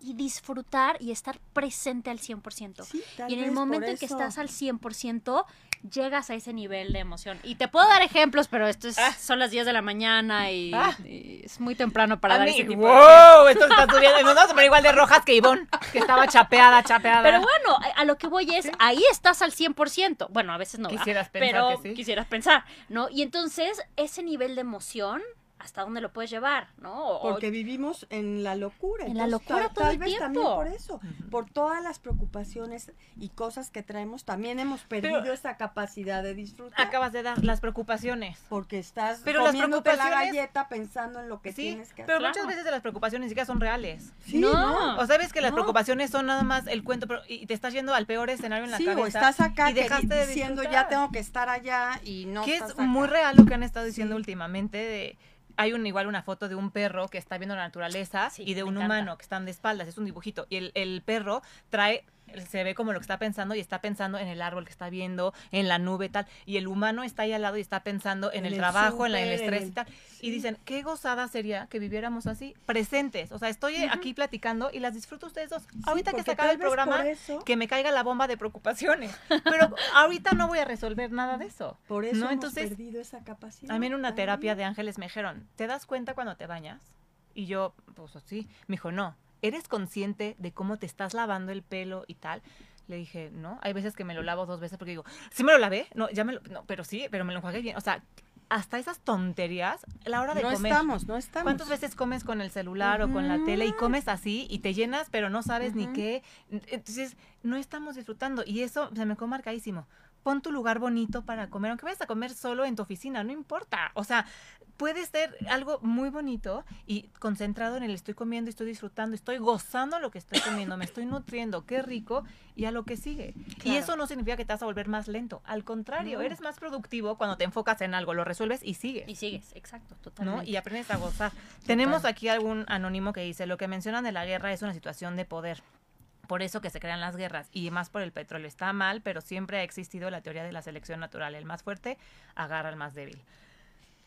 Y disfrutar y estar presente al 100%. Sí, y en el momento en que estás al 100%, llegas a ese nivel de emoción. Y te puedo dar ejemplos, pero esto es, Ah. son las 10 de la mañana y, Ah. y es muy temprano para A dar mí- ese tipo de ¡Wow! Esto está subiendo. Nos vamos a poner igual de rojas que Ivonne, que estaba chapeada, chapeada. Pero bueno, a- a lo que voy es, ahí estás al 100%. Bueno, a veces no. Quisieras pensar pero que sí. quisieras pensar, ¿no? Y entonces, ese nivel de emoción, ¿hasta dónde lo puedes llevar? ¿No? O- Porque vivimos en la locura. En la locura tal, todo tal el vez también por eso, por todas las preocupaciones y cosas que traemos, también hemos perdido esa capacidad de disfrutar. Acabas de dar las preocupaciones. Porque estás Pero las comiéndote la galleta pensando en lo que Sí, tienes que pero hacer. muchas veces las preocupaciones ni siquiera son reales. Sí, No. O sabes que las No. preocupaciones son nada más el cuento pero, y te estás yendo al peor escenario en la Sí, cabeza. o estás acá y dejaste de diciendo disfrutar. ya tengo que estar allá y no que estás es acá. muy real lo que han estado diciendo Sí. últimamente de hay un igual una foto de un perro que está viendo la naturaleza Sí, y de un encanta. humano que están de espaldas, es un dibujito y el, el perro trae se ve como lo que está pensando y está pensando en el árbol que está viendo, en la nube y tal, y el humano está ahí al lado y está pensando en, el, el trabajo, en, la- en el estrés y tal. Y dicen, qué gozada sería que viviéramos así, presentes. O sea, estoy aquí platicando y las disfruto ustedes dos. Sí, ahorita que se acabe el programa, eso- que me caiga la bomba de preocupaciones. Pero ahorita no voy a resolver nada de eso. Por eso ¿no? hemos Entonces, perdido esa capacidad. a mí en una también. terapia de ángeles me dijeron, ¿te das cuenta cuando te bañas? Y yo, pues sí. Me dijo, no, ¿eres consciente de cómo te estás lavando el pelo y tal? Le dije, no, hay veces que me lo lavo dos veces porque digo, ¿sí me lo lavé? No, ya me lo, no, pero sí, pero me lo enjuagué bien. O sea, hasta esas tonterías, la hora de No comer. estamos, no estamos. ¿Cuántas veces comes con el celular o con la tele y comes así y te llenas, pero no sabes ni Ujú. qué? Entonces, no estamos disfrutando y eso se me quedó marcadísimo. Pon tu lugar bonito para comer, aunque vayas a comer solo en tu oficina, no importa. O sea, puede ser algo muy bonito y concentrado en el estoy comiendo, estoy disfrutando, estoy gozando lo que estoy comiendo, me estoy nutriendo, qué rico y a lo que sigue. Y eso no significa que te vas a volver más lento, al contrario, No. eres más productivo cuando te enfocas en algo, lo resuelves y sigues. Y sigues, exacto, ¿no? totalmente. Y aprendes a gozar. Tenemos aquí algún anónimo que dice, lo que mencionan de la guerra es una situación de poder. Por eso que se crean las guerras y más por el petróleo. Está mal, pero siempre ha existido la teoría de la selección natural. El más fuerte agarra al más débil.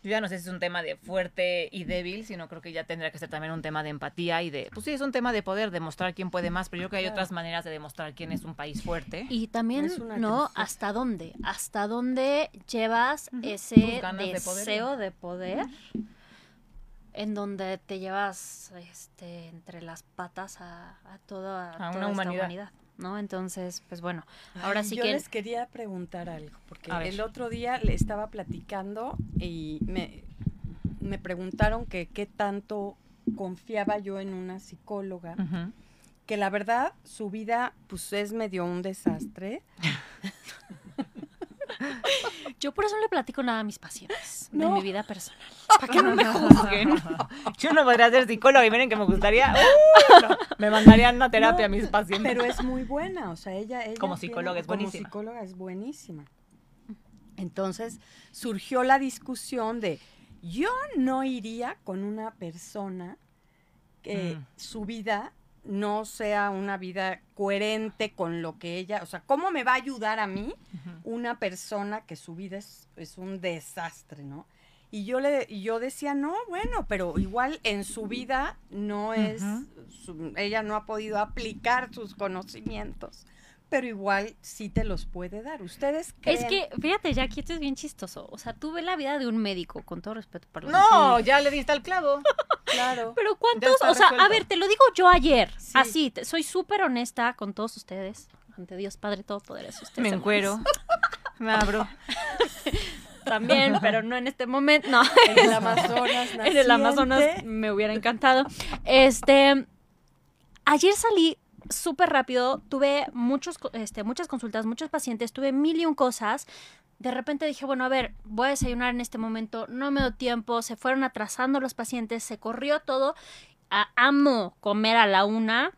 Yo ya no sé si es un tema de fuerte y débil, sino creo que ya tendría que ser también un tema de empatía y de, pues sí, es un tema de poder, demostrar quién puede más, pero yo creo que hay otras maneras de demostrar quién es un país fuerte. Y también, Es una ¿no? ¿Hasta dónde? ¿Hasta dónde llevas ese ganas de poder. deseo de poder? En donde te llevas este, entre las patas a, a toda, A toda una esta humanidad. humanidad, ¿no? Entonces, pues bueno, ahora Ay, sí yo que... les quería preguntar algo, porque el otro día le estaba platicando y me, me preguntaron que qué tanto confiaba yo en una psicóloga, que la verdad su vida pues es medio un desastre. Yo por eso no le platico nada a mis pacientes de mi vida personal. Para que no me juzguen. Yo no podría ser psicóloga y miren que me gustaría. ¡uh! no, me mandarían una terapia a mis pacientes. Pero es muy buena, o sea, ella, ella Como tiene- psicóloga es buenísima. Como psicóloga es buenísima. Entonces surgió la discusión de yo no iría con una persona que Mm. su vida no sea una vida coherente con lo que ella, o sea, ¿cómo me va a ayudar a mí una persona que su vida es, es un desastre, ¿no? Y yo le y yo decía, no, bueno, pero igual en su vida no es, su- ella no ha podido aplicar sus conocimientos, pero igual sí te los puede dar. ¿Ustedes creen? Es que, fíjate, Jackie, esto es bien chistoso. O sea, tuve la vida de un médico, con todo respeto para los No, ya le diste al clavo. claro. Pero ¿cuántos? O sea, a ver, te lo digo yo ayer. Sí. Así, te- soy súper honesta con todos ustedes. Ante Dios Padre Todopoderoso. Me encuero. Me abro. También, pero no en este momento. No, En el Amazonas en el Amazonas naciente. me hubiera encantado. Este, ayer salí súper rápido, tuve muchos, este, muchas consultas, muchos pacientes, tuve mil y un cosas. De repente dije, bueno, a ver, voy a desayunar en este momento, no me dio tiempo, se fueron atrasando los pacientes, se corrió todo. A- amo comer a la una,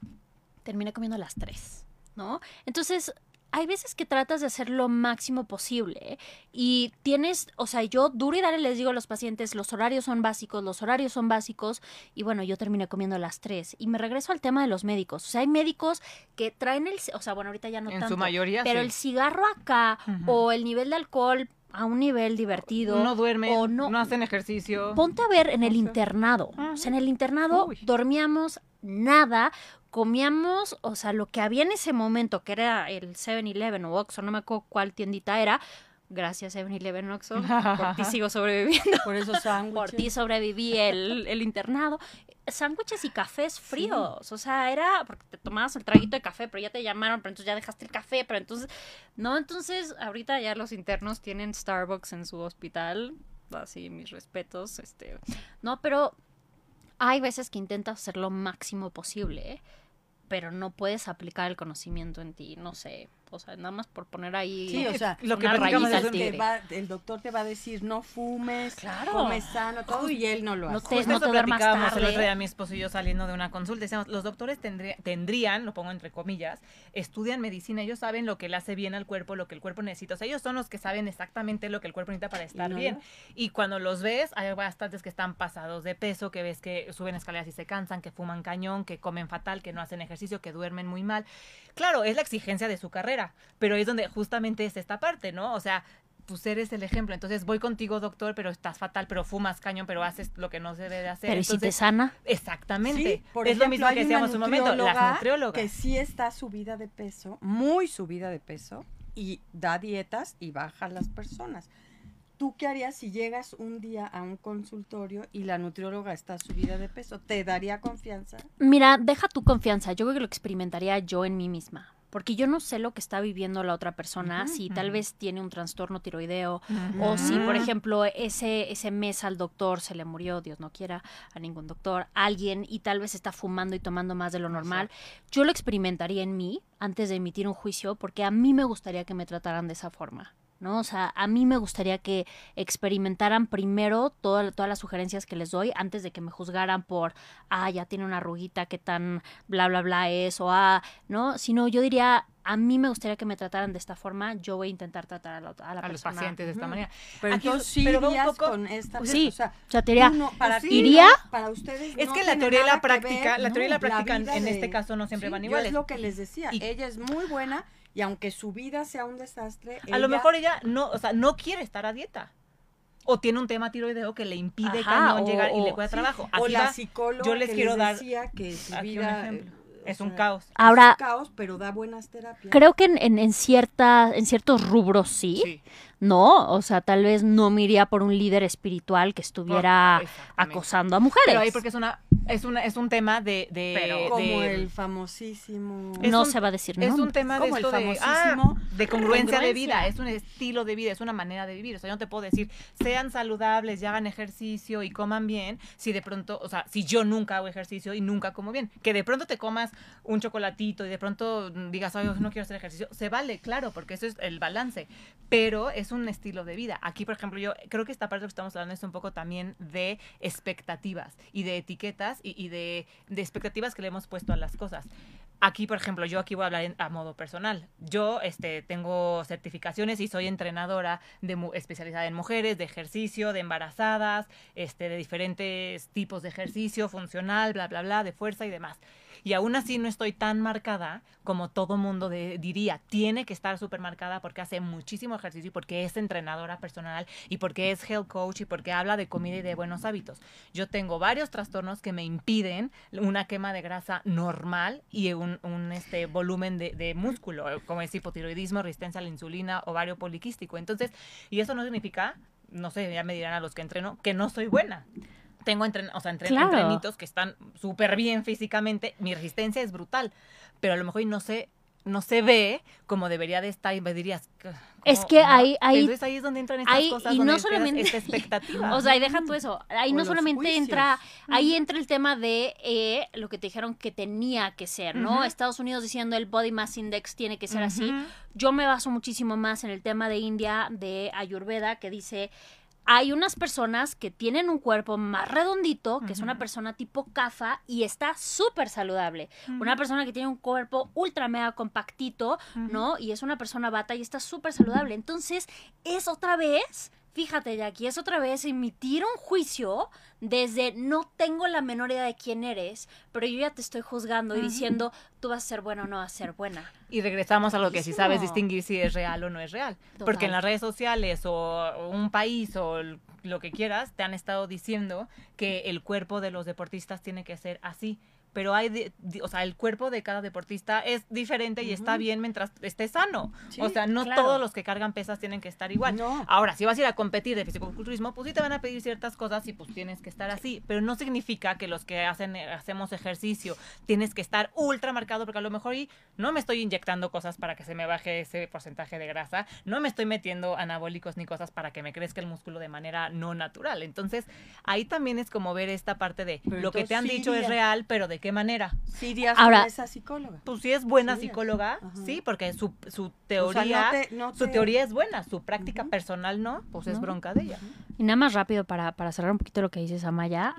terminé comiendo a las tres, ¿no? Entonces, hay veces que tratas de hacer lo máximo posible ¿eh? y tienes, o sea, yo duro y dale les digo a los pacientes, los horarios son básicos, los horarios son básicos y bueno, yo terminé comiendo a las 3 y me regreso al tema de los médicos. O sea, hay médicos que traen el, o sea, bueno, ahorita ya no en tanto, su mayoría, pero sí. el cigarro acá o el nivel de alcohol a un nivel divertido. no duermen, o no, no- hacen ejercicio. Ponte a ver en el internado. O sea, en el internado Uy. dormíamos nada, comíamos, o sea, lo que había en ese momento, que era el 7-Eleven o Oxxo, no me acuerdo cuál tiendita era. Gracias, 7-Eleven Oxxo. Por ti sigo sobreviviendo. Por esos sándwiches. Por ti sobreviví el, el internado. Sándwiches y cafés fríos. O sea, era porque te tomabas el traguito de café, pero ya te llamaron, pero entonces ya dejaste el café, pero entonces. No, entonces ahorita ya los internos tienen Starbucks en su hospital. Así, mis respetos. Este. No, pero hay veces que intentas hacer lo máximo posible, ¿eh? Pero no puedes aplicar el conocimiento en ti, no sé. O sea, nada más por poner ahí. Sí, o sea, lo que una platicamos rayita es al un- Te tigre. va- el doctor te va a decir no fumes, Claro. come sano, todo y él no lo No hace. te- Justo no duermas platicábamos el otro día mi esposo y yo saliendo de una consulta. Decíamos, los doctores tendría- tendrían, lo pongo entre comillas, estudian medicina, ellos saben lo que le hace bien al cuerpo, lo que el cuerpo necesita. O sea, ellos son los que saben exactamente lo que el cuerpo necesita para estar no bien. Y cuando los ves, hay bastantes que están pasados de peso, que ves que suben escaleras y se cansan, que fuman cañón, que comen fatal, que no hacen ejercicio, que duermen muy mal. Claro, es la exigencia de su carrera, pero es donde justamente es esta parte, ¿no? O sea, pues eres el ejemplo. Entonces voy contigo, doctor, pero estás fatal, pero fumas cañón, pero haces lo que no se debe de hacer. Pero ¿y si te sana? Exactamente. Sí, por es lo mismo que decíamos un momento, las nutrióloga nutriólogas. Que sí está subida de peso, muy subida de peso, y da dietas y baja a las personas. ¿Tú qué harías si llegas un día a un consultorio y la nutrióloga está subida de peso? ¿Te daría confianza? Mira, deja tu confianza. Yo creo que lo experimentaría yo en mí misma. Porque yo no sé lo que está viviendo la otra persona, si tal vez tiene un trastorno tiroideo, o si, por ejemplo, ese, ese mes al doctor se le murió, Dios no quiera, a ningún doctor, alguien, y tal vez está fumando y tomando más de lo normal. Yo lo experimentaría en mí antes de emitir un juicio, porque a mí me gustaría que me trataran de esa forma. ¿No? O sea, a mí me gustaría que experimentaran primero toda- todas las sugerencias que les doy antes de que me juzgaran por, ah, ya tiene una arruguita, qué tan bla, bla, bla es, o ah, ¿no? Sino yo diría, a mí me gustaría que me trataran de esta forma, yo voy a intentar tratar a la, a la a los persona. pacientes de esta manera. Pero Aquí- entonces sí pero un poco- con esta Pues sí, o sea, o sea, te diría, para ¿iría? no, para ustedes Es no que la teoría y la práctica- ver, la teoría y la práctica en- vida en de- este caso no siempre Sí, van yo iguales. es lo que les decía, Y- ella es muy buena y aunque su vida sea un desastre, A lo mejor ella no, o sea, no quiere estar a dieta. O tiene un tema tiroideo que le impide Ajá, cañón o- llegar y le o- cuesta sí, trabajo. o Aquí la va- psicóloga yo les que quiero dar decía que su un eh, es o un caos. Ahora, es un caos, pero da buenas terapias. creo que en, en, en cierta, en ciertos rubros sí, Sí. ¿No? O sea, tal vez no me iría por un líder espiritual que estuviera acosando a mujeres. Pero ahí porque es una es una es un tema de, de, Pero como de- el famosísimo no un- se va a decir es un tema de Como el esto de, ah, famosísimo de congruencia, de congruencia. vida, es un estilo de vida, es una manera de vivir. O sea, yo no te puedo decir, sean saludables, y hagan ejercicio y coman bien, si de pronto, o sea, si yo nunca hago ejercicio y nunca como bien. Que de pronto te comas un chocolatito y de pronto digas, ay, no quiero hacer ejercicio, se vale, claro, porque eso es el balance. Pero es un estilo de vida. Aquí, por ejemplo, yo creo que esta parte que estamos hablando es un poco también de expectativas y de etiquetas y, de, expectativas que le hemos puesto a las cosas. Aquí, por ejemplo, yo aquí voy a hablar en- a modo personal. Yo este, tengo certificaciones y soy entrenadora de, especializada en mujeres, de ejercicio, de embarazadas, este, de diferentes tipos de ejercicio, funcional, bla, bla, bla, de fuerza y demás. Y aún así no estoy tan marcada como todo mundo diría. Tiene que estar súper marcada porque hace muchísimo ejercicio y porque es entrenadora personal y porque es health coach y porque habla de comida y de buenos hábitos. Yo tengo varios trastornos que me impiden una quema de grasa normal y un, un, este, volumen de, de músculo, como es hipotiroidismo, resistencia a la insulina, ovario poliquístico. Entonces, y eso no significa, no sé, ya me dirán a los que entreno, que no soy buena. Tengo entren o sea, entren- Claro. entrenitos que están súper bien físicamente, mi resistencia es brutal, pero a lo mejor no se, no se ve como debería de estar y me dirías... "¿Cómo Es que no?". ahí- ahí- Entonces ahí es donde entran estas ahí- cosas, y donde no solamente- esta expectativa. O sea, y deja tú eso. Ahí O no solamente juicios. entra, ahí entra el tema de eh, lo que te dijeron que tenía que ser, ¿no? Estados Unidos diciendo el body mass index tiene que ser así. Yo me baso muchísimo más en el tema de India, de Ayurveda, que dice, hay unas personas que tienen un cuerpo más redondito, que es una persona tipo CAFA y está súper saludable. Una persona que tiene un cuerpo ultra mega compactito, ¿no? Y es una persona bata y está súper saludable. Entonces, es otra vez, fíjate, Jackie, es otra vez emitir un juicio desde no tengo la menor idea de quién eres, pero yo ya te estoy juzgando y diciendo tú vas a ser buena o no vas a ser buena. Y regresamos a lo que si sabes distinguir si es real o no es real. Total. Porque en las redes sociales o un país o lo que quieras, te han estado diciendo que el cuerpo de los deportistas tiene que ser así. Pero hay, de- o sea, el cuerpo de cada deportista es diferente y está bien mientras esté sano. Sí, o sea, no claro. todos los que cargan pesas tienen que estar igual. No. Ahora, si vas a ir a competir de fisicoculturismo, pues sí te van a pedir ciertas cosas y pues tienes que estar así. Pero no significa que los que hacen, eh, hacemos ejercicio tienes que estar ultra marcado, porque a lo mejor y no me estoy inyectando cosas para que se me baje ese porcentaje de grasa, no me estoy metiendo anabólicos ni cosas para que me crezca el músculo de manera no natural. Entonces, ahí también es como ver esta parte de Pero lo que te han sí dicho es real, pero ¿de qué manera? Sí irías Ahora- esa psicóloga. Pues si es buena Sí, psicóloga, ajá. sí, porque su, su O sea, teoría... no te- no Su te- teoría es buena, su práctica personal no, pues es bronca de ella. Y nada más rápido para, para cerrar un poquito lo que dices, Amaya.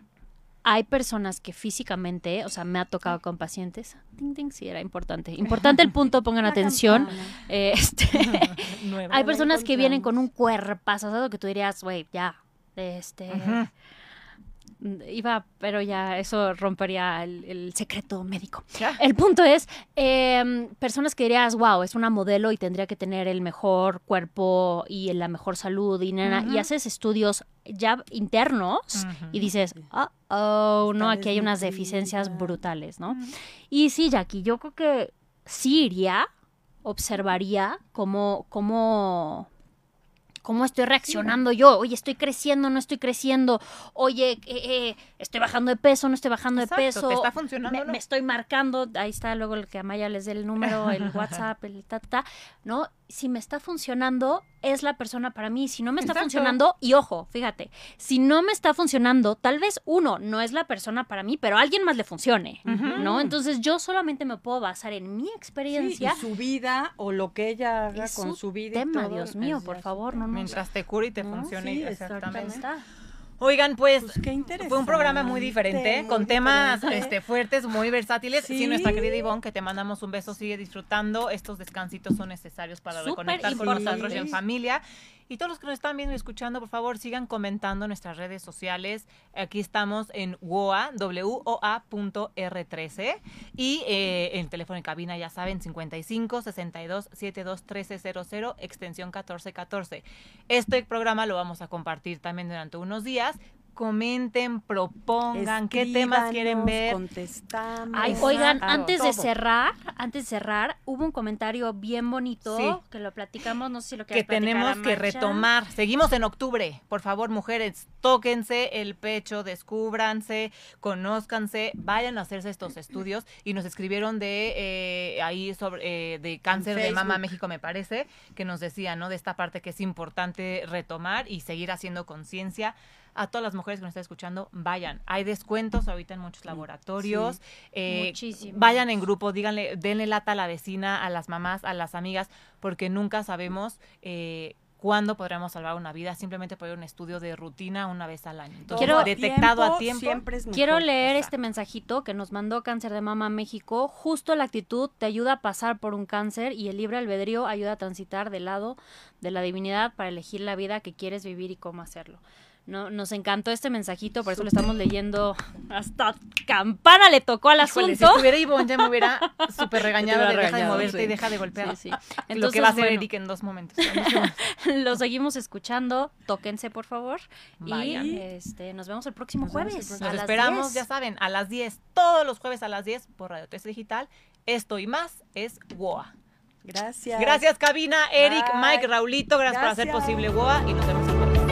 Hay personas que físicamente, o sea, me ha tocado con pacientes. Ting, ting, sí, era importante. Importante el punto, pongan atención. Eh, este, hay personas que vienen con un cuerpazo que tú dirías, güey, ya. Este. Iba, pero ya eso rompería el, el secreto médico. El punto es, eh, personas que dirías, wow, es una modelo y tendría que tener el mejor cuerpo y la mejor salud y, nena", y Ujú. haces estudios ya internos y dices, oh, oh, no, aquí hay unas deficiencias brutales, ¿no? Y sí, Jackie, yo creo que sí iría, observaría cómo, cómo, cómo estoy reaccionando yo. Oye, estoy creciendo, no estoy creciendo. Oye, eh, eh, estoy bajando de peso, no estoy bajando Exacto, de peso. ¿te está funcionando Me, o no? me estoy marcando, ahí está luego el que Amaya les dé el número, el WhatsApp, el ta, ta, ta, ¿no? Si me está funcionando, es la persona para mí. Si no me está Exacto. funcionando, y ojo, fíjate, si no me está funcionando, tal vez uno no es la persona para mí, pero a alguien más le funcione. ¿no? Entonces yo solamente me puedo basar en mi Sí, experiencia. y su vida o lo que ella haga con su su vida. y tema, todo, Dios mío, es por favor, su no, no. Mientras te cure y te No, funcione sí, exactamente. exactamente. Oigan, pues, Pues qué interesante. fue un programa muy diferente, con temas diferente. este, fuertes, muy versátiles. Sí. Sí. nuestra querida Ivonne, que te mandamos un beso, sigue disfrutando. Estos descansitos son necesarios para Súper reconectar con nosotros y en familia. Y todos los que nos están viendo y escuchando, por favor, sigan comentando en nuestras redes sociales. Aquí estamos en WOA, WOA.R13. Y eh, el teléfono en cabina, ya saben, 55 62 72 1300, extensión 1414. Este programa lo vamos a compartir también durante unos días. Comenten, propongan qué temas quieren ver. Contestamos. Ay, oigan, antes de cerrar, antes de cerrar, hubo un comentario bien bonito Sí. que lo platicamos, no sé si lo que tenemos que retomar. Seguimos en octubre. Por favor, mujeres, tóquense el pecho, descúbranse, conózcanse, vayan a hacerse estos estudios. Y nos escribieron de eh, ahí sobre eh, de cáncer de mama. México, me parece, que nos decía, ¿no? De esta parte que es importante retomar y seguir haciendo conciencia. A todas las mujeres que nos están escuchando, vayan. Hay descuentos ahorita en muchos laboratorios. Eh, Muchísimos. Vayan en grupo, díganle, denle lata a la vecina, a las mamás, a las amigas, porque nunca sabemos eh, cuándo podremos salvar una vida simplemente por un estudio de rutina una vez al año. Entonces, Quiero- detectado a tiempo. Siempre es mejor. Quiero leer Exacto. este mensajito que nos mandó Cáncer de Mama México. Justo la actitud te ayuda a pasar por un cáncer y el libre albedrío ayuda a transitar del lado de la divinidad para elegir la vida que quieres vivir y cómo hacerlo. No, nos encantó este mensajito, por eso lo estamos leyendo. Hasta campana le tocó al Híjole, asunto. si estuviera Ivonne ya me hubiera súper regañado de deja de moverte y deja de golpear. Sí, sí. lo que va a hacer bueno, Eric en dos momentos. lo seguimos escuchando. Tóquense, por favor. Vayan. Y este, nos vemos el próximo Nos vemos el jueves. próximo- a Nos las esperamos, 10. ya saben, a las 10, todos los jueves a las 10 por Radio 3 Digital. Esto y más es WOA. Gracias. Gracias, cabina, Eric, Bye. Mike, Raulito, gracias, por hacer Gracias. posible WOA y nos vemos el